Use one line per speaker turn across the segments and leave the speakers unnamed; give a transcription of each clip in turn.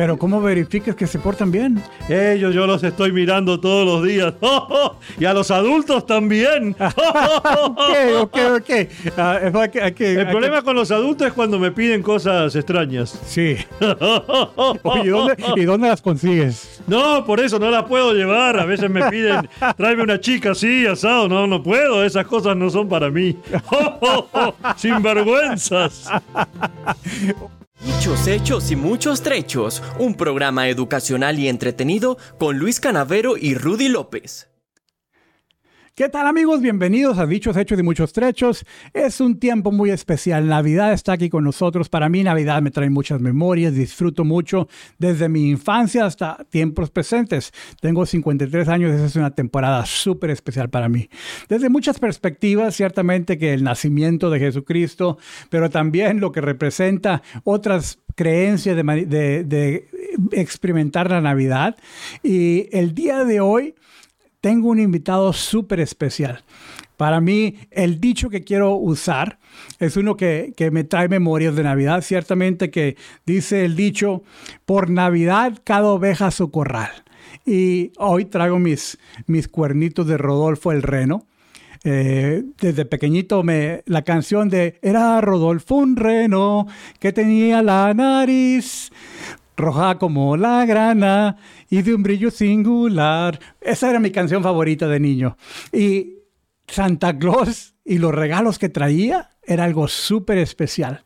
Pero ¿cómo verificas que se portan bien?
Ellos yo los estoy mirando todos los días. y a los adultos también.
ok, ok, ok. Ah,
El problema con los adultos es cuando me piden cosas extrañas.
Sí. ¿y dónde las consigues?
No, por eso no las puedo llevar. A veces me piden, tráeme una chica así, asado. No, no puedo. Esas cosas no son para mí. Sin vergüenzas.
Muchos hechos y muchos trechos. Un programa educacional y entretenido con Luis Canavero y Rudy López.
¿Qué tal amigos? Bienvenidos a Dichos Hechos y Muchos Trechos. Es un tiempo muy especial. Navidad está aquí con nosotros. Para mí Navidad me trae muchas memorias. Disfruto mucho desde mi infancia hasta tiempos presentes. Tengo 53 años. Esa es una temporada súper especial para mí. Desde muchas perspectivas, ciertamente que el nacimiento de Jesucristo, pero también lo que representa otras creencias de, de experimentar la Navidad. Y el día de hoy tengo un invitado súper especial. Para mí, el dicho que quiero usar es uno que, me trae memorias de Navidad. Ciertamente que dice el dicho, por Navidad cada oveja su corral. Y hoy traigo mis, mis cuernitos de Rodolfo el Reno. Eh, desde pequeñito me, la canción de Era Rodolfo un reno que tenía la nariz roja como la grana y de un brillo singular. Esa era mi canción favorita de niño. Y Santa Claus y los regalos que traía era algo súper especial.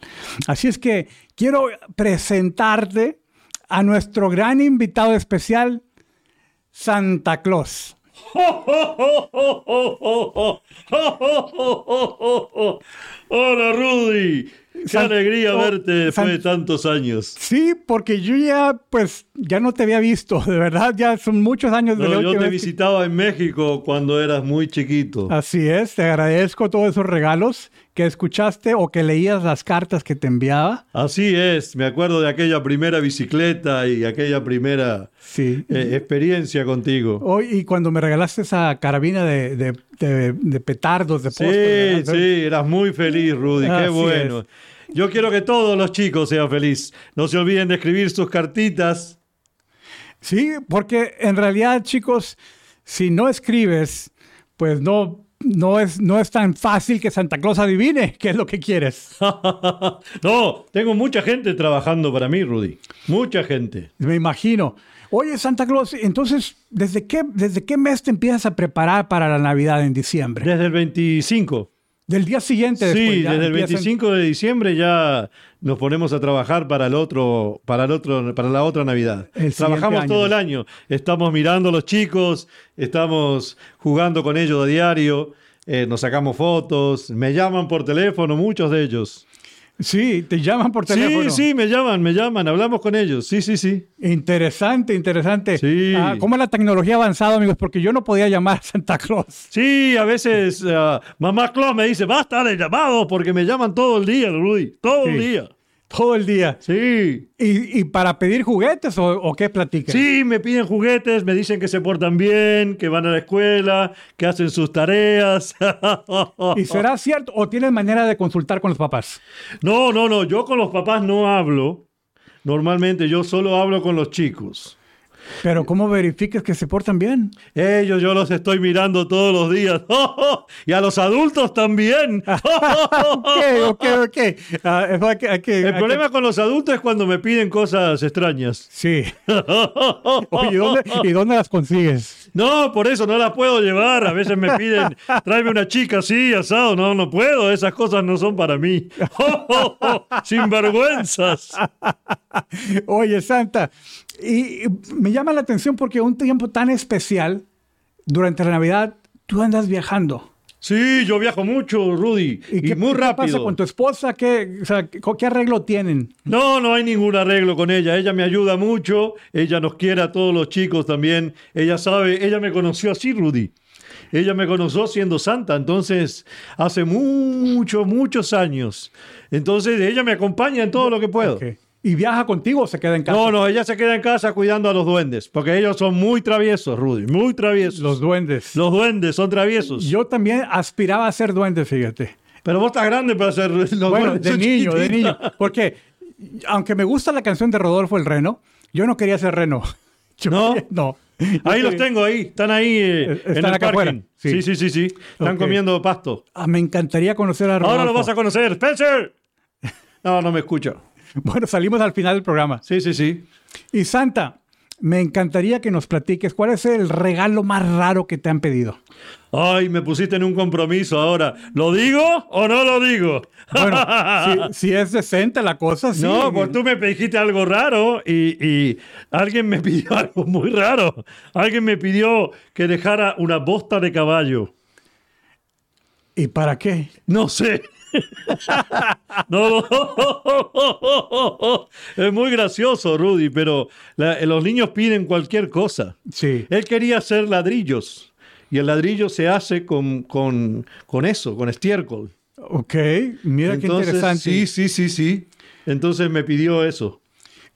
Así es que quiero presentarte a nuestro gran invitado especial, Santa Claus.
Hola Rudy, Qué alegría verte después de tantos años.
Sí, porque yo ya, pues, ya no te había visto, de verdad, ya son muchos años de
no, Yo te visitaba en México cuando eras muy chiquito.
Así es, te agradezco todos esos regalos que escuchaste o que leías las cartas que te enviaba.
Así es, me acuerdo de aquella primera bicicleta y aquella primera sí. Eh, experiencia contigo.
Hoy, y cuando me regalaste esa carabina de, de, petardos, de
Sí, sí, eras muy feliz, Rudy, qué bueno. Yo quiero que todos los chicos sean felices. No se olviden de escribir sus cartitas.
Sí, porque en realidad, chicos, si no escribes, pues no no es, no es tan fácil que Santa Claus adivine qué es lo que quieres.
no, tengo mucha gente trabajando para mí, Rudy. Mucha gente.
Me imagino. Oye, Santa Claus, entonces, ¿desde qué, ¿desde qué mes te empiezas a preparar para la Navidad en diciembre?
Desde el 25.
Del día siguiente.
sí, desde el 25 de diciembre ya nos ponemos a trabajar para el otro, para el otro, para la otra Navidad. Trabajamos todo el año. Estamos mirando a los chicos, estamos jugando con ellos a diario, eh, nos sacamos fotos, me llaman por teléfono, muchos de ellos.
Sí, te llaman por teléfono.
Sí, sí, me llaman, me llaman, hablamos con ellos. Sí, sí, sí.
Interesante, interesante. Sí. Ah, ¿Cómo la tecnología ha avanzado, amigos? Porque yo no podía llamar a Santa Claus.
Sí, a veces ah, mamá Claus me dice, basta de llamados porque me llaman todo el día, Rudy, todo el día.
Todo el día.
Sí.
¿Y, para pedir juguetes o, qué platican?
Sí, me piden juguetes, me dicen que se portan bien, que van a la escuela, que hacen sus tareas.
¿Y será cierto o tienes manera de consultar con los papás?
No, no, no, yo con los papás no hablo. Normalmente yo solo hablo con los chicos.
Pero ¿cómo verificas que se portan bien?
Ellos yo los estoy mirando todos los días. y a los adultos también.
ok, ok, ok. Ah,
El problema con los adultos es cuando me piden cosas extrañas.
Sí. ¿y dónde las consigues?
No, por eso no las puedo llevar. A veces me piden, tráeme una chica así, asado. No, no puedo. Esas cosas no son para mí. Sin vergüenzas.
Oye, Santa, y me llama la atención porque un tiempo tan especial, durante la Navidad, tú andas viajando.
Sí, yo viajo mucho, Rudy. ¿Y, muy rápido. ¿Qué pasa
con tu esposa? ¿Qué, ¿Qué arreglo tienen?
No, no hay ningún arreglo con ella. Ella me ayuda mucho. Ella nos quiere a todos los chicos también. Ella sabe, ella me conoció así, Rudy. Ella me conoció siendo santa, entonces hace muchos, muchos años. Entonces ella me acompaña en todo lo que puedo.
¿Y viaja contigo o se queda en casa?
No, no, ella se queda en casa cuidando a los duendes, porque ellos son muy traviesos, Rudy, muy traviesos.
Los duendes.
Los duendes son traviesos.
Yo también aspiraba a ser duende, fíjate.
Pero vos estás grande para ser los
bueno, de niño, de niño. Porque, aunque me gusta la canción de Rodolfo el Reno, Yo no quería ser reno.
¿No?
no.
Ahí los tengo, ahí. Están ahí eh, en el parking. Sí. sí, sí, sí, Están comiendo pasto.
Ah, me encantaría conocer a Rodolfo.
Ahora lo vas a conocer. ¡Spencer! No, no me escucha.
Bueno, salimos al final del programa.
Sí, sí, sí.
Y Santa, me encantaría que nos platiques cuál es el regalo más raro que te han pedido.
Ay, me pusiste en un compromiso ahora. ¿Lo digo o no lo digo?
Bueno, si, es decente la cosa, sí.
No, pues tú me dijiste algo raro y, y, alguien me pidió algo muy raro. Alguien me pidió que dejara una bosta de caballo.
¿Y para qué?
No sé. no, es muy gracioso, Rudy, pero los niños piden cualquier cosa.
Sí.
Él quería hacer ladrillos y el ladrillo se hace con, con, con eso, con estiércol.
Ok, mira qué interesante.
Sí, sí, sí, sí. Entonces me pidió eso.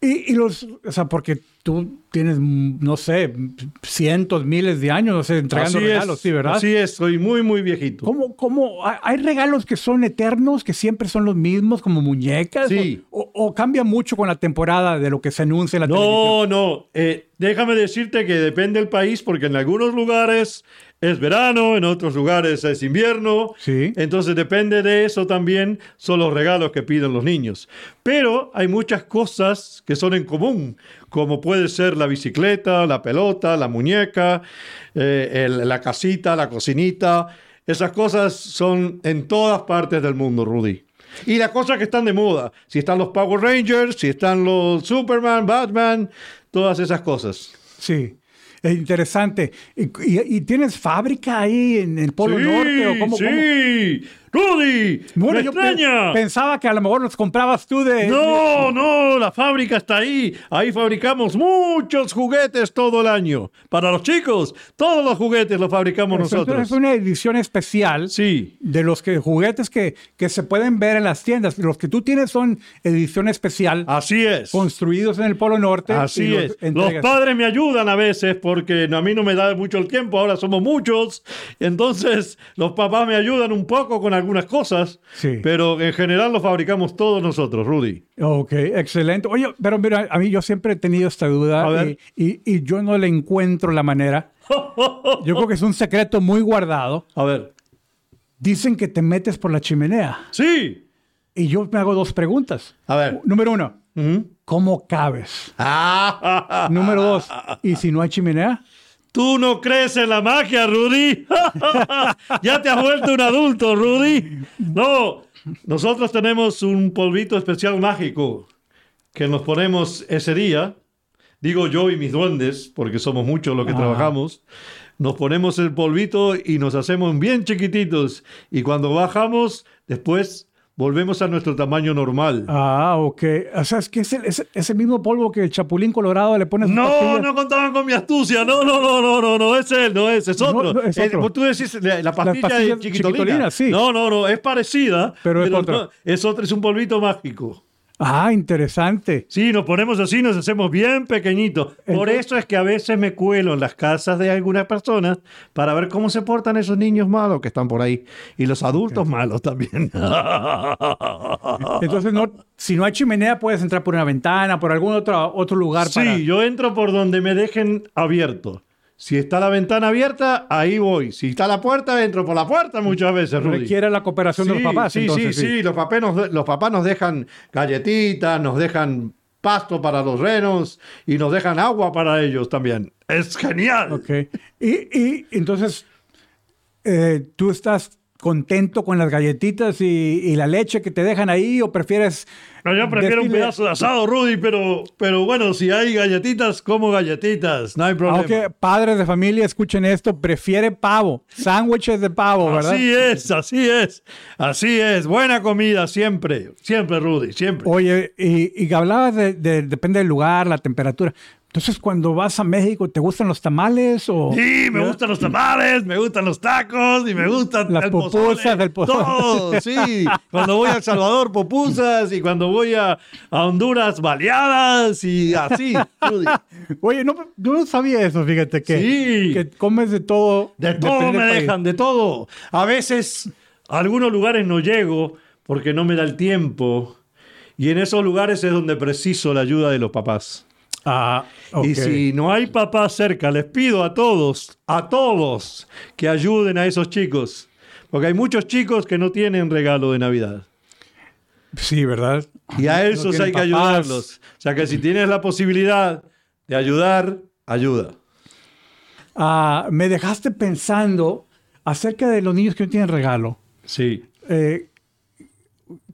Y, y, los, o sea, porque tú tienes, no sé, cientos, miles de años, no sé, entregando regalos, sí, ¿verdad?
Así es, soy muy, muy viejito.
¿Cómo, cómo, hay regalos que son eternos, que siempre son los mismos, como muñecas?
Sí.
¿O, cambia mucho con la temporada de lo que se anuncia en la
no,
televisión?
No, no. Eh, déjame decirte que depende del país, porque en algunos lugares es verano, en otros lugares es invierno.
Sí.
Entonces depende de eso también son los regalos que piden los niños. Pero hay muchas cosas que son en común, como puede ser la bicicleta, la pelota, la muñeca, eh, la casita, la cocinita. Esas cosas son en todas partes del mundo, Rudy. Y las cosas que están de moda, si están los Power Rangers, si están los Superman, Batman, todas esas cosas.
Sí. Es interesante. ¿Y, tienes fábrica ahí en el Polo Norte? ¿o cómo,
sí, Rudy, bueno, yo
pensaba que a lo mejor los comprabas tú de...
No, no, la fábrica está ahí. Ahí fabricamos muchos juguetes todo el año. Para los chicos, todos los juguetes los fabricamos nosotros.
Es una edición especial
sí.
de los que, juguetes que, que se pueden ver en las tiendas. Los que tú tienes son edición especial.
Así es.
Construidos en el Polo Norte.
Así es. Los padres me ayudan a veces porque a mí no me da mucho el tiempo. Ahora somos muchos. Entonces los papás me ayudan un poco con algunas cosas,
sí.
pero en general lo fabricamos todos nosotros, Rudy.
Ok, excelente. Oye, pero mira, a mí yo siempre he tenido esta duda y, y, yo no le encuentro la manera. Yo creo que es un secreto muy guardado.
A ver.
Dicen que te metes por la chimenea.
Sí.
Y yo me hago dos preguntas.
A ver.
Número uno, ¿cómo cabes?
Ah.
Número dos, ¿y si no hay chimenea?
Tú no crees en la magia, Rudy. ya te has vuelto un adulto, Rudy. No, nosotros tenemos un polvito especial mágico que nos ponemos ese día. Digo yo y mis duendes, porque somos muchos los que trabajamos. Nos ponemos el polvito y nos hacemos bien chiquititos. Y cuando bajamos, después volvemos a nuestro tamaño normal.
Ah, ok. O sea, es que es el, mismo polvo que el chapulín colorado le pone
No, no contaban con mi astucia. No, no, no, no, no, no es él, no es, es otro. No, es eh, otro. tú decís la, pastilla, de chiquitolina.
sí.
No, no, no, es parecida.
Pero, es otro.
es otro, es un polvito mágico.
Ah, interesante.
Sí, nos ponemos así, nos hacemos bien pequeñitos. Por eso es que a veces me cuelo en las casas de algunas personas para ver cómo se portan esos niños malos que están por ahí. Y los adultos malos también.
Entonces, no, si no hay chimenea, puedes entrar por una ventana, por algún otro, otro lugar.
Sí, yo entro por donde me dejen abierto. Si está la ventana abierta, ahí voy. Si está la puerta, entro por la puerta muchas veces, Rudy.
Requiere la cooperación de los papás.
Sí, sí, sí, Los, papás nos, los papás nos dejan galletitas, nos dejan pasto para los renos y nos dejan agua para ellos también. Es genial.
Ok. Y, y entonces, eh, tú estás contento con las galletitas y, la leche que te dejan ahí o prefieres...
No, yo prefiero un pedazo de asado, Rudy, pero, pero bueno, si hay galletitas, como galletitas, no hay problema.
Aunque padres de familia escuchen esto, prefiere pavo, sándwiches de pavo, ¿verdad?
Así es, así es, así es, buena comida siempre, siempre, Rudy, siempre.
Oye, y, y hablabas de, depende del lugar, la temperatura. Entonces, cuando vas a México, ¿te gustan los tamales? O,
sí, me gustan los tamales, me gustan los tacos y me gustan
las pupusas del pozole.
Todo, sí. cuando voy a El Salvador, pupusas y cuando voy a, Honduras, baleadas y así.
Oye, no, yo no sabía eso, fíjate, que, sí. que comes de todo.
De todo me dejan, de todo. A veces a algunos lugares no llego porque no me da el tiempo y en esos lugares es donde preciso la ayuda de los papás. Ah, Y si no hay papá cerca, les pido a todos, a todos, que ayuden a esos chicos. Porque hay muchos chicos que no tienen regalo de Navidad.
Sí, ¿verdad?
Y a esos hay que ayudarlos. O sea que si tienes la posibilidad de ayudar, ayuda.
Ah, me dejaste pensando acerca de los niños que no tienen regalo.
Sí.
Eh,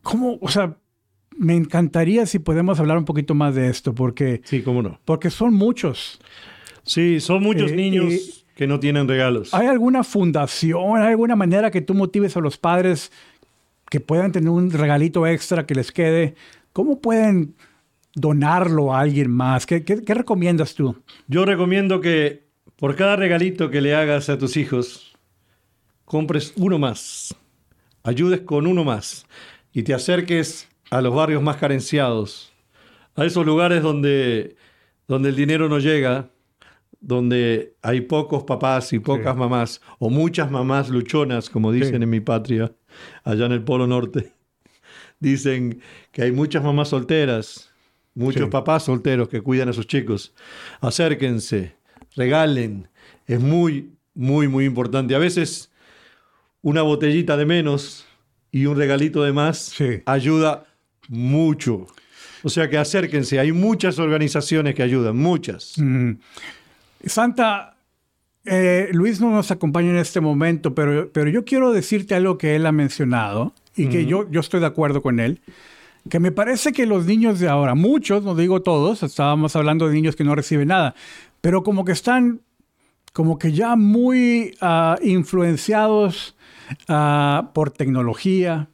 ¿Cómo, o sea, me encantaría si podemos hablar un poquito más de esto, porque...
Sí, cómo no.
Porque son muchos.
Sí, son muchos eh, niños que no tienen regalos.
¿Hay alguna fundación, hay alguna manera que tú motives a los padres que puedan tener un regalito extra que les quede? ¿Cómo pueden donarlo a alguien más? ¿Qué, qué recomiendas tú?
Yo recomiendo que por cada regalito que le hagas a tus hijos, compres uno más, ayudes con uno más y te acerques a los barrios más carenciados, a esos lugares donde, donde el dinero no llega, donde hay pocos papás y pocas mamás, o muchas mamás luchonas, como dicen en mi patria, allá en el Polo Norte. Dicen que hay muchas mamás solteras, muchos papás solteros que cuidan a sus chicos. Acérquense, regalen. Es muy, muy, muy importante. A veces una botellita de menos y un regalito de más ayuda mucho. O sea que acérquense, hay muchas organizaciones que ayudan, muchas.
Santa, eh, Luis no nos acompaña en este momento, pero, pero yo quiero decirte algo que él ha mencionado y que yo, yo estoy de acuerdo con él, que me parece que los niños de ahora, muchos, no digo todos, estábamos hablando de niños que no reciben nada, pero como que están como que ya muy ah, influenciados ah, por tecnología,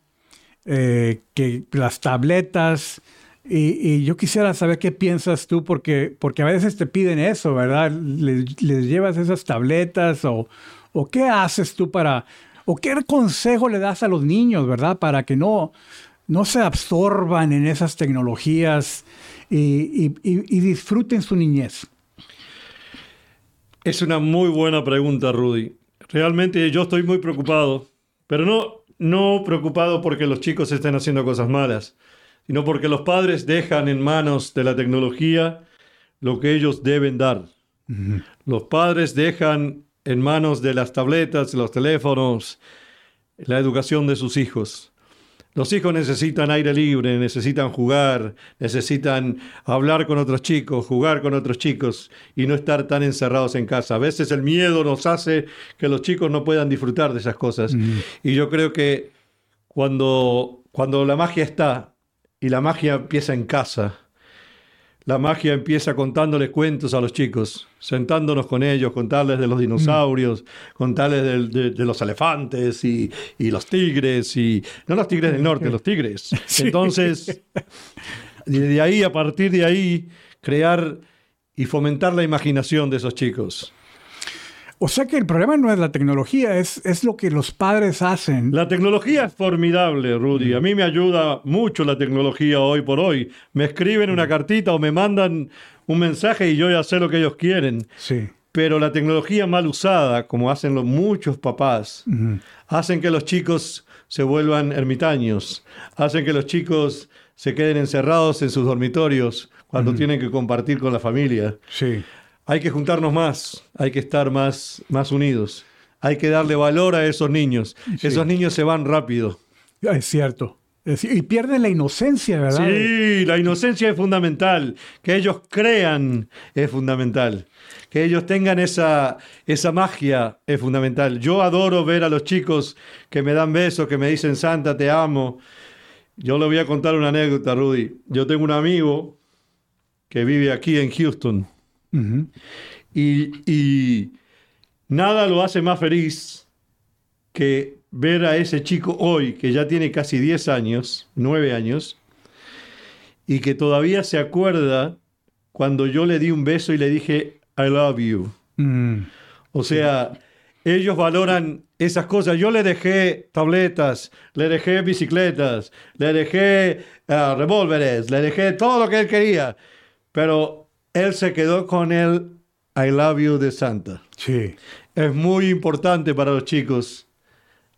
eh, que las tabletas. Y, yo quisiera saber qué piensas tú, porque, porque a veces te piden eso, ¿verdad? Les, llevas esas tabletas o, o, qué haces tú para, o qué consejo le das a los niños, ¿verdad? Para que no, no se absorban en esas tecnologías y, y disfruten su niñez.
Es una muy buena pregunta, Rudy. Realmente yo estoy muy preocupado, pero no no preocupado porque los chicos estén haciendo cosas malas, sino porque los padres dejan en manos de la tecnología lo que ellos deben dar. Los padres dejan en manos de las tabletas, los teléfonos, la educación de sus hijos. Los hijos necesitan aire libre, necesitan jugar, necesitan hablar con otros chicos, jugar con otros chicos y no estar tan encerrados en casa. A veces el miedo nos hace que los chicos no puedan disfrutar de esas cosas. Y yo creo que cuando, cuando la magia está y la magia empieza en casa, la magia empieza contándoles cuentos a los chicos, sentándonos con ellos, contarles de los dinosaurios, contarles de, los elefantes y, los tigres, y no los tigres del norte, los tigres. Entonces, de ahí, a partir de ahí, crear y fomentar la imaginación de esos chicos.
O sea que el problema no es la tecnología, es, es lo que los padres hacen.
La tecnología es formidable, Rudy. A mí me ayuda mucho la tecnología hoy por hoy. Me escriben una cartita o me mandan un mensaje y yo ya sé lo que ellos quieren.
Sí.
Pero la tecnología mal usada, como hacen los muchos papás, hacen que los chicos se vuelvan ermitaños, hacen que los chicos se queden encerrados en sus dormitorios cuando tienen que compartir con la familia.
Sí.
Hay que juntarnos más, hay que estar más, más unidos. Hay que darle valor a esos niños. Esos niños se van rápido.
Es cierto. y pierden la inocencia, ¿verdad?
Sí, la inocencia es fundamental. Que ellos crean es fundamental. Que ellos tengan esa, esa magia es fundamental. Yo adoro ver a los chicos que me dan besos, que me dicen, Santa, te amo. Yo le voy a contar una anécdota, Rudy. Yo tengo un amigo que vive aquí en Houston y, nada lo hace más feliz que ver a ese chico hoy, que ya tiene casi 10 años, 9 años, y que todavía se acuerda cuando yo le di un beso y le dije, I love you. Mm. O sea, ellos valoran esas cosas. Yo le dejé tabletas, le dejé bicicletas, le dejé uh, revólveres, le dejé todo lo que él quería, pero él se quedó con el I love you de Santa.
Sí.
Es muy importante para los chicos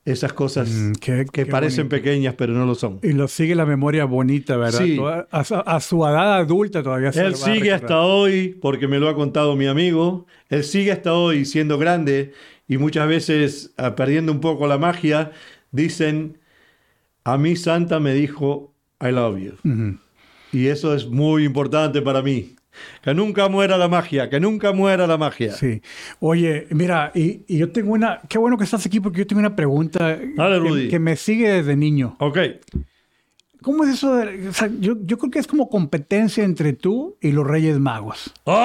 esas cosas mm, que parecen pequeñas pero no lo son.
Y lo sigue la memoria bonita, ¿verdad? Sí. A, su edad adulta todavía
se Él sigue hasta hoy, porque me lo ha contado mi amigo, él sigue hasta hoy siendo grande y muchas veces ah, perdiendo un poco la magia, dicen, a mí Santa me dijo, I love you. Y eso es muy importante para mí. Que nunca muera la magia, que nunca muera la magia.
Sí. Oye, mira, y, yo tengo una. Qué bueno que estás aquí porque yo tengo una pregunta que, me sigue desde niño.
Ok.
¿Cómo es eso? De, o sea, yo, yo, creo que es como competencia entre tú y los Reyes Magos.
¡No!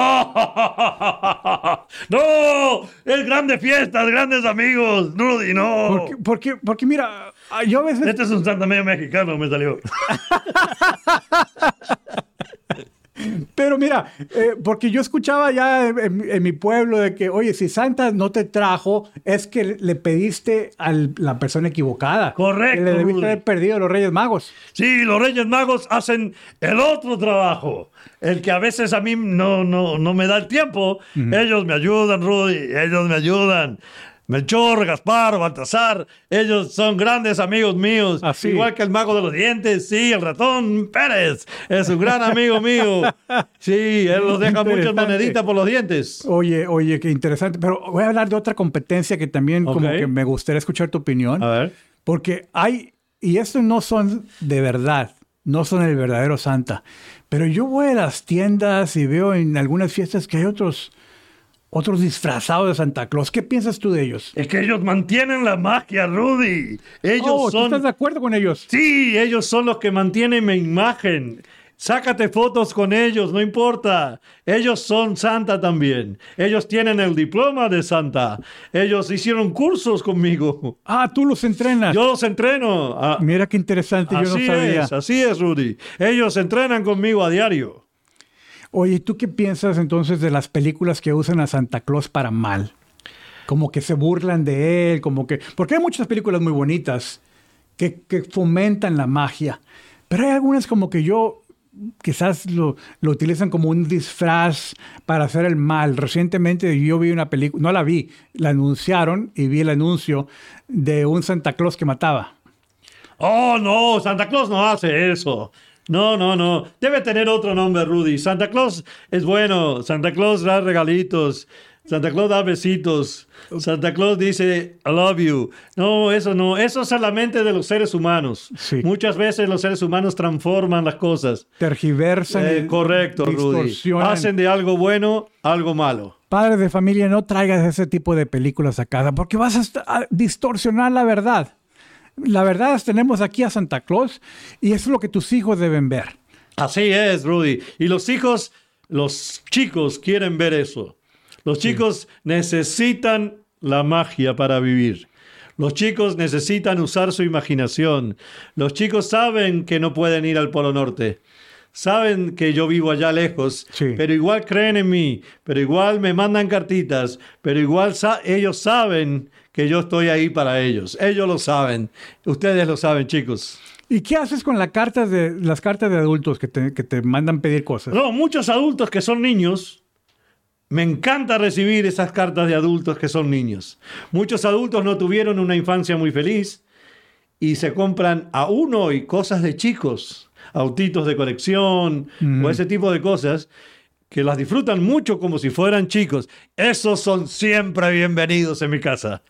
¡Es grandes fiestas, grandes amigos! ¡Rudy, no!
Porque, porque, porque mira, yo a veces...
Este es un Santa medio mexicano, me salió.
Pero mira, eh, porque yo escuchaba ya en, mi pueblo de que, oye, si Santa no te trajo, es que le pediste a la persona equivocada.
Correcto.
Que le debiste haber perdido a los Reyes Magos.
Sí, los Reyes Magos hacen el otro trabajo. El que a veces a mí no, no, no me da el tiempo. Ellos me ayudan, Rudy. Ellos me ayudan. Melchor, Gaspar, Baltasar, ellos son grandes amigos míos. Igual que el mago de los dientes, sí, el ratón Pérez, es un gran amigo mío. Sí, él nos deja muchas moneditas por los dientes.
Oye, oye, qué interesante. Pero voy a hablar de otra competencia que también como que me gustaría escuchar tu opinión.
A ver.
Porque hay, y estos no son de verdad, no son el verdadero Santa. Pero yo voy a las tiendas y veo en algunas fiestas que hay otros otros disfrazados de Santa Claus. ¿Qué piensas tú de ellos?
Es que ellos mantienen la magia, Rudy. Ellos oh, son...
estás de acuerdo con ellos?
Sí, ellos son los que mantienen mi imagen. Sácate fotos con ellos, no importa. Ellos son Santa también. Ellos tienen el diploma de Santa. Ellos hicieron cursos conmigo.
Ah, tú los entrenas.
Yo los entreno.
Ah, Mira qué interesante, yo no sabía.
Es, así es, Rudy. Ellos entrenan conmigo a diario.
Oye, ¿tú qué piensas entonces de las películas que usan a Santa Claus para mal? Como que se burlan de él, como que... Porque hay muchas películas muy bonitas que, fomentan la magia, pero hay algunas como que yo quizás lo, lo, utilizan como un disfraz para hacer el mal. Recientemente yo vi una película, no la vi, la anunciaron y vi el anuncio de un Santa Claus que mataba.
Oh, no, Santa Claus no hace eso. No, no, no. Debe tener otro nombre, Rudy. Santa Claus es bueno. Santa Claus da regalitos. Santa Claus da besitos. Santa Claus dice, I love you. No, eso no. Eso es la mente de los seres humanos. Muchas veces los seres humanos transforman las cosas.
Tergiversan.
Eh, correcto, Rudy. Hacen de algo bueno algo malo.
Padres de familia, no traigas ese tipo de películas a casa porque vas a distorsionar la verdad. La verdad es, tenemos aquí a Santa Claus y eso es lo que tus hijos deben ver.
Así es, Rudy. Y los hijos, los chicos quieren ver eso. Los chicos necesitan la magia para vivir. Los chicos necesitan usar su imaginación. Los chicos saben que no pueden ir al Polo Norte. Saben que yo vivo allá lejos, pero igual creen en mí, pero igual me mandan cartitas, pero igual ellos saben que yo estoy ahí para ellos. Ellos lo saben. Ustedes lo saben, chicos.
¿Y qué haces con la carta de, las cartas de adultos que te, que te mandan pedir cosas?
No, muchos adultos que son niños me encanta recibir esas cartas de adultos que son niños. Muchos adultos no tuvieron una infancia muy feliz y se compran a uno y cosas de chicos, autitos de colección o ese tipo de cosas que las disfrutan mucho como si fueran chicos. Esos son siempre bienvenidos en mi casa.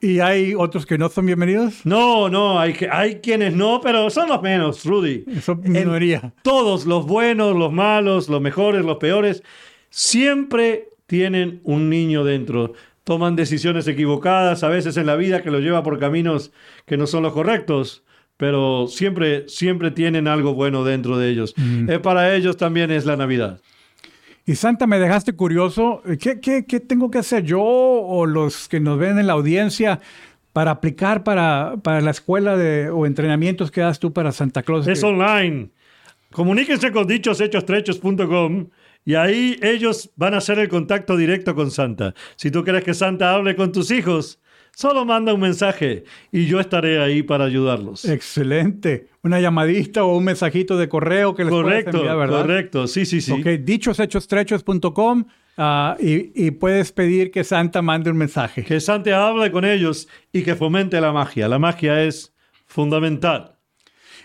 ¿Y hay otros que no son bienvenidos?
No, no, hay, hay quienes no, pero son los menos, Rudy.
Son minoría.
todos, los buenos, los malos, los mejores, los peores, siempre tienen un niño dentro. Toman decisiones equivocadas, a veces en la vida que los lleva por caminos que no son los correctos, pero siempre, siempre tienen algo bueno dentro de ellos. Eh, para ellos también es la Navidad.
Y Santa, me dejaste curioso. ¿Qué, qué, qué tengo que hacer yo o los que nos ven en la audiencia para aplicar para, para la escuela de, o entrenamientos que das tú para Santa Claus?
Es online. Comuníquense con dichoshechos.com y ahí ellos van a hacer el contacto directo con Santa. Si tú quieres que Santa hable con tus hijos, Solo manda un mensaje y yo estaré ahí para ayudarlos.
Excelente. Una llamadita o un mensajito de correo que les
correcto, enviar, ¿verdad? Correcto, sí, sí, sí.
Ok, dichoshechostrecos.com. Ah, y, puedes pedir que Santa mande un mensaje.
Que Santa hable con ellos y que fomente la magia. La magia es fundamental.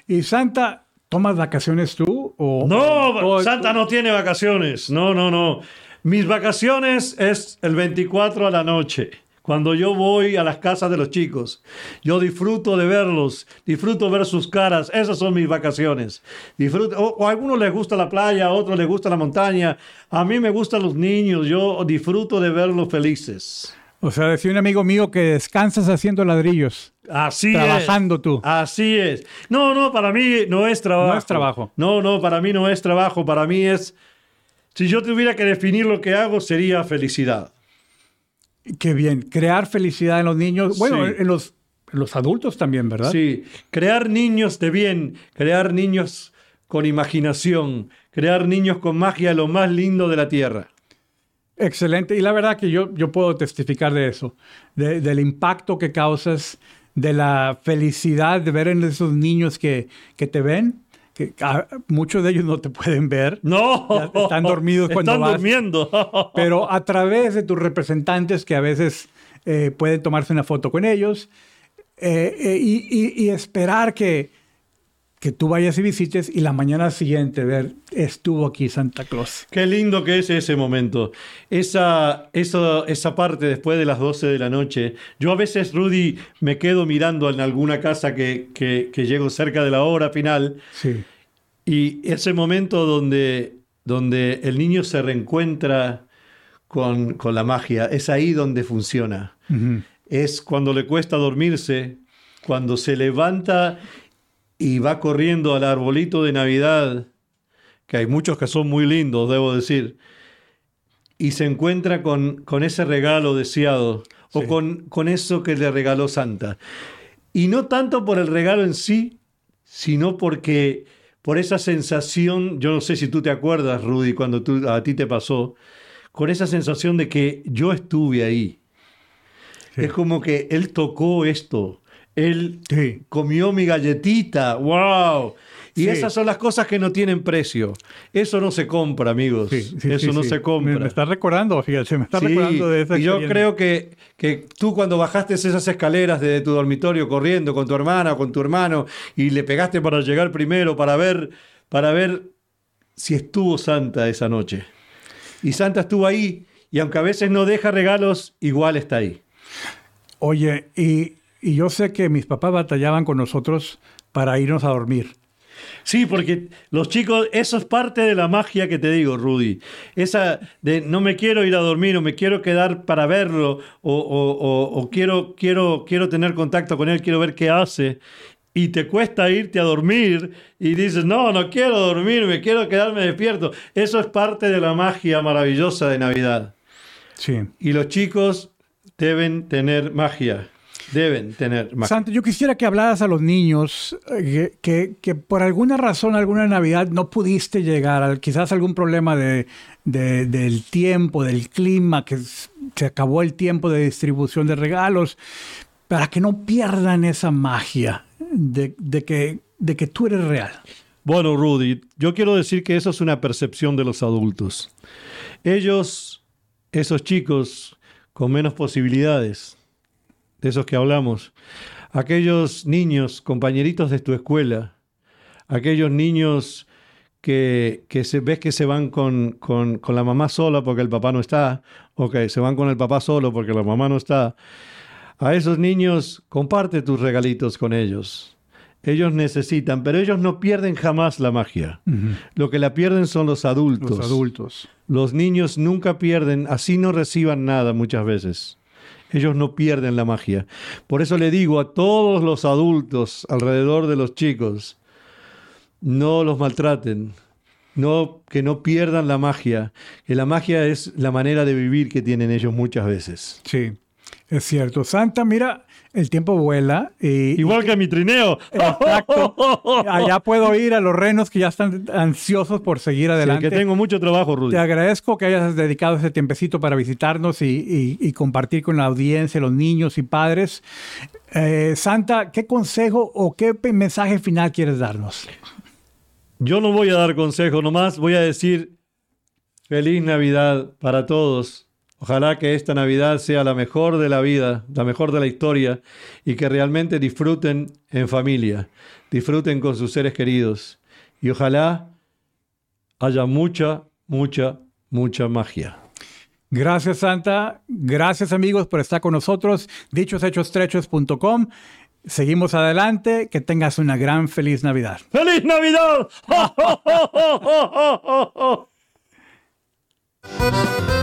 ¿Y Santa, tomas vacaciones tú? O,
no, Santa no tiene vacaciones. No, no, no. Mis vacaciones es el 24 a la noche. Cuando yo voy a las casas de los chicos, yo disfruto de verlos, disfruto ver sus caras, esas son mis vacaciones. Disfruto, o, a algunos les gusta la playa, a otros les gusta la montaña, a mí me gustan los niños, yo disfruto de verlos felices.
O sea, decía un amigo mío que descansas haciendo ladrillos.
Así
Trabajando tú.
Así es. No, no, para mí no es trabajo.
No es trabajo.
No, no, para mí no es trabajo. Para mí es. Si yo tuviera que definir lo que hago, sería felicidad.
Qué bien, crear felicidad en los niños, bueno, en, los, los adultos también, ¿verdad?
Sí, crear niños de bien, crear niños con imaginación, crear niños con magia, lo más lindo de la tierra.
Excelente, y la verdad que yo, yo puedo testificar de eso, del impacto que causas, de la felicidad de ver en esos niños que, que te ven que muchos de ellos no te pueden ver.
No.
están dormidos cuando
están durmiendo.
pero a través de tus representantes que a veces eh, pueden tomarse una foto con ellos eh, eh, y, esperar que, que tú vayas y visites y la mañana siguiente ver, estuvo aquí Santa Claus.
Qué lindo que es ese momento. Esa, esa, esa parte después de las 12 de la noche. Yo a veces, Rudy, me quedo mirando en alguna casa que, que, que llego cerca de la hora final.
Sí.
Y ese momento donde, donde el niño se reencuentra con, con la magia, es ahí donde funciona. Es cuando le cuesta dormirse, cuando se levanta y va corriendo al arbolito de Navidad, que hay muchos que son muy lindos, debo decir, y se encuentra con, con ese regalo deseado o con, con eso que le regaló Santa. Y no tanto por el regalo en sí, sino porque por esa sensación, yo no sé si tú te acuerdas, Rudy, cuando tú, a ti te pasó, con esa sensación de que yo estuve ahí. Es como que él tocó esto, él comió mi galletita, wow. Y esas son las cosas que no tienen precio. Eso no se compra, amigos. Eso no se compra.
Me, está recordando, fíjate, me está recordando de esa
Y yo creo que, que tú cuando bajaste esas escaleras de tu dormitorio corriendo con tu hermana o con tu hermano y le pegaste para llegar primero para ver, para ver si estuvo Santa esa noche. Y Santa estuvo ahí y aunque a veces no deja regalos, igual está ahí.
Oye, y y yo sé que mis papás batallaban con nosotros para irnos a dormir.
Sí, porque los chicos, eso es parte de la magia que te digo, Rudy. Esa de no me quiero ir a dormir o me quiero quedar para verlo o, quiero, quiero, quiero tener contacto con él, quiero ver qué hace. Y te cuesta irte a dormir y dices, no, no quiero dormir, me quiero quedarme despierto. Eso es parte de la magia maravillosa de Navidad.
Sí.
Y los chicos deben tener magia. Deben tener
más. Santo, yo quisiera que hablaras a los niños eh, que, por alguna razón, alguna Navidad no pudiste llegar, quizás algún problema de, del tiempo, del clima, que se acabó el tiempo de distribución de regalos, para que no pierdan esa magia de, que, de que tú eres real.
Bueno, Rudy, yo quiero decir que eso es una percepción de los adultos. Ellos, esos chicos con menos posibilidades, de esos que hablamos, aquellos niños, compañeritos de tu escuela, aquellos niños que, que se, ves que se van con, con, con, la mamá sola porque el papá no está, o que se van con el papá solo porque la mamá no está, a esos niños comparte tus regalitos con ellos. Ellos necesitan, pero ellos no pierden jamás la magia. Lo que la pierden son los adultos.
Los adultos.
Los niños nunca pierden, así no reciban nada muchas veces. Ellos no pierden la magia. Por eso le digo a todos los adultos alrededor de los chicos, no los maltraten, que no pierdan la magia, que la magia es la manera de vivir que tienen ellos muchas veces.
Sí, es cierto. Santa, mira, el tiempo vuela. Y,
Igual que mi trineo.
Exacto. Allá puedo ir a los renos que ya están ansiosos por seguir adelante.
que tengo mucho trabajo, Rudy.
Te agradezco que hayas dedicado ese tiempecito para visitarnos y, compartir con la audiencia, los niños y padres. Eh, Santa, ¿qué consejo o qué mensaje final quieres darnos?
Yo no voy a dar consejo, nomás voy a decir Feliz Navidad para todos. Ojalá que esta Navidad sea la mejor de la vida, la mejor de la historia y que realmente disfruten en familia, disfruten con sus seres queridos y ojalá haya mucha, mucha, mucha magia.
Gracias Santa, gracias amigos por estar con nosotros, dichoshechos.com. Seguimos adelante, que tengas una gran feliz Navidad.
¡Feliz Navidad!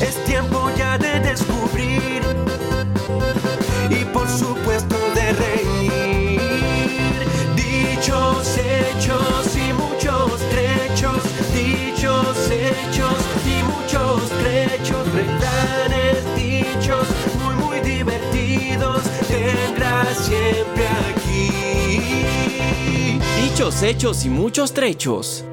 Es tiempo ya de descubrir y por supuesto de reír. Dichos, hechos y muchos trechos, dichos, hechos y muchos trechos, refranes, dichos muy, muy divertidos, tendrás siempre aquí.
Dichos, hechos y muchos trechos.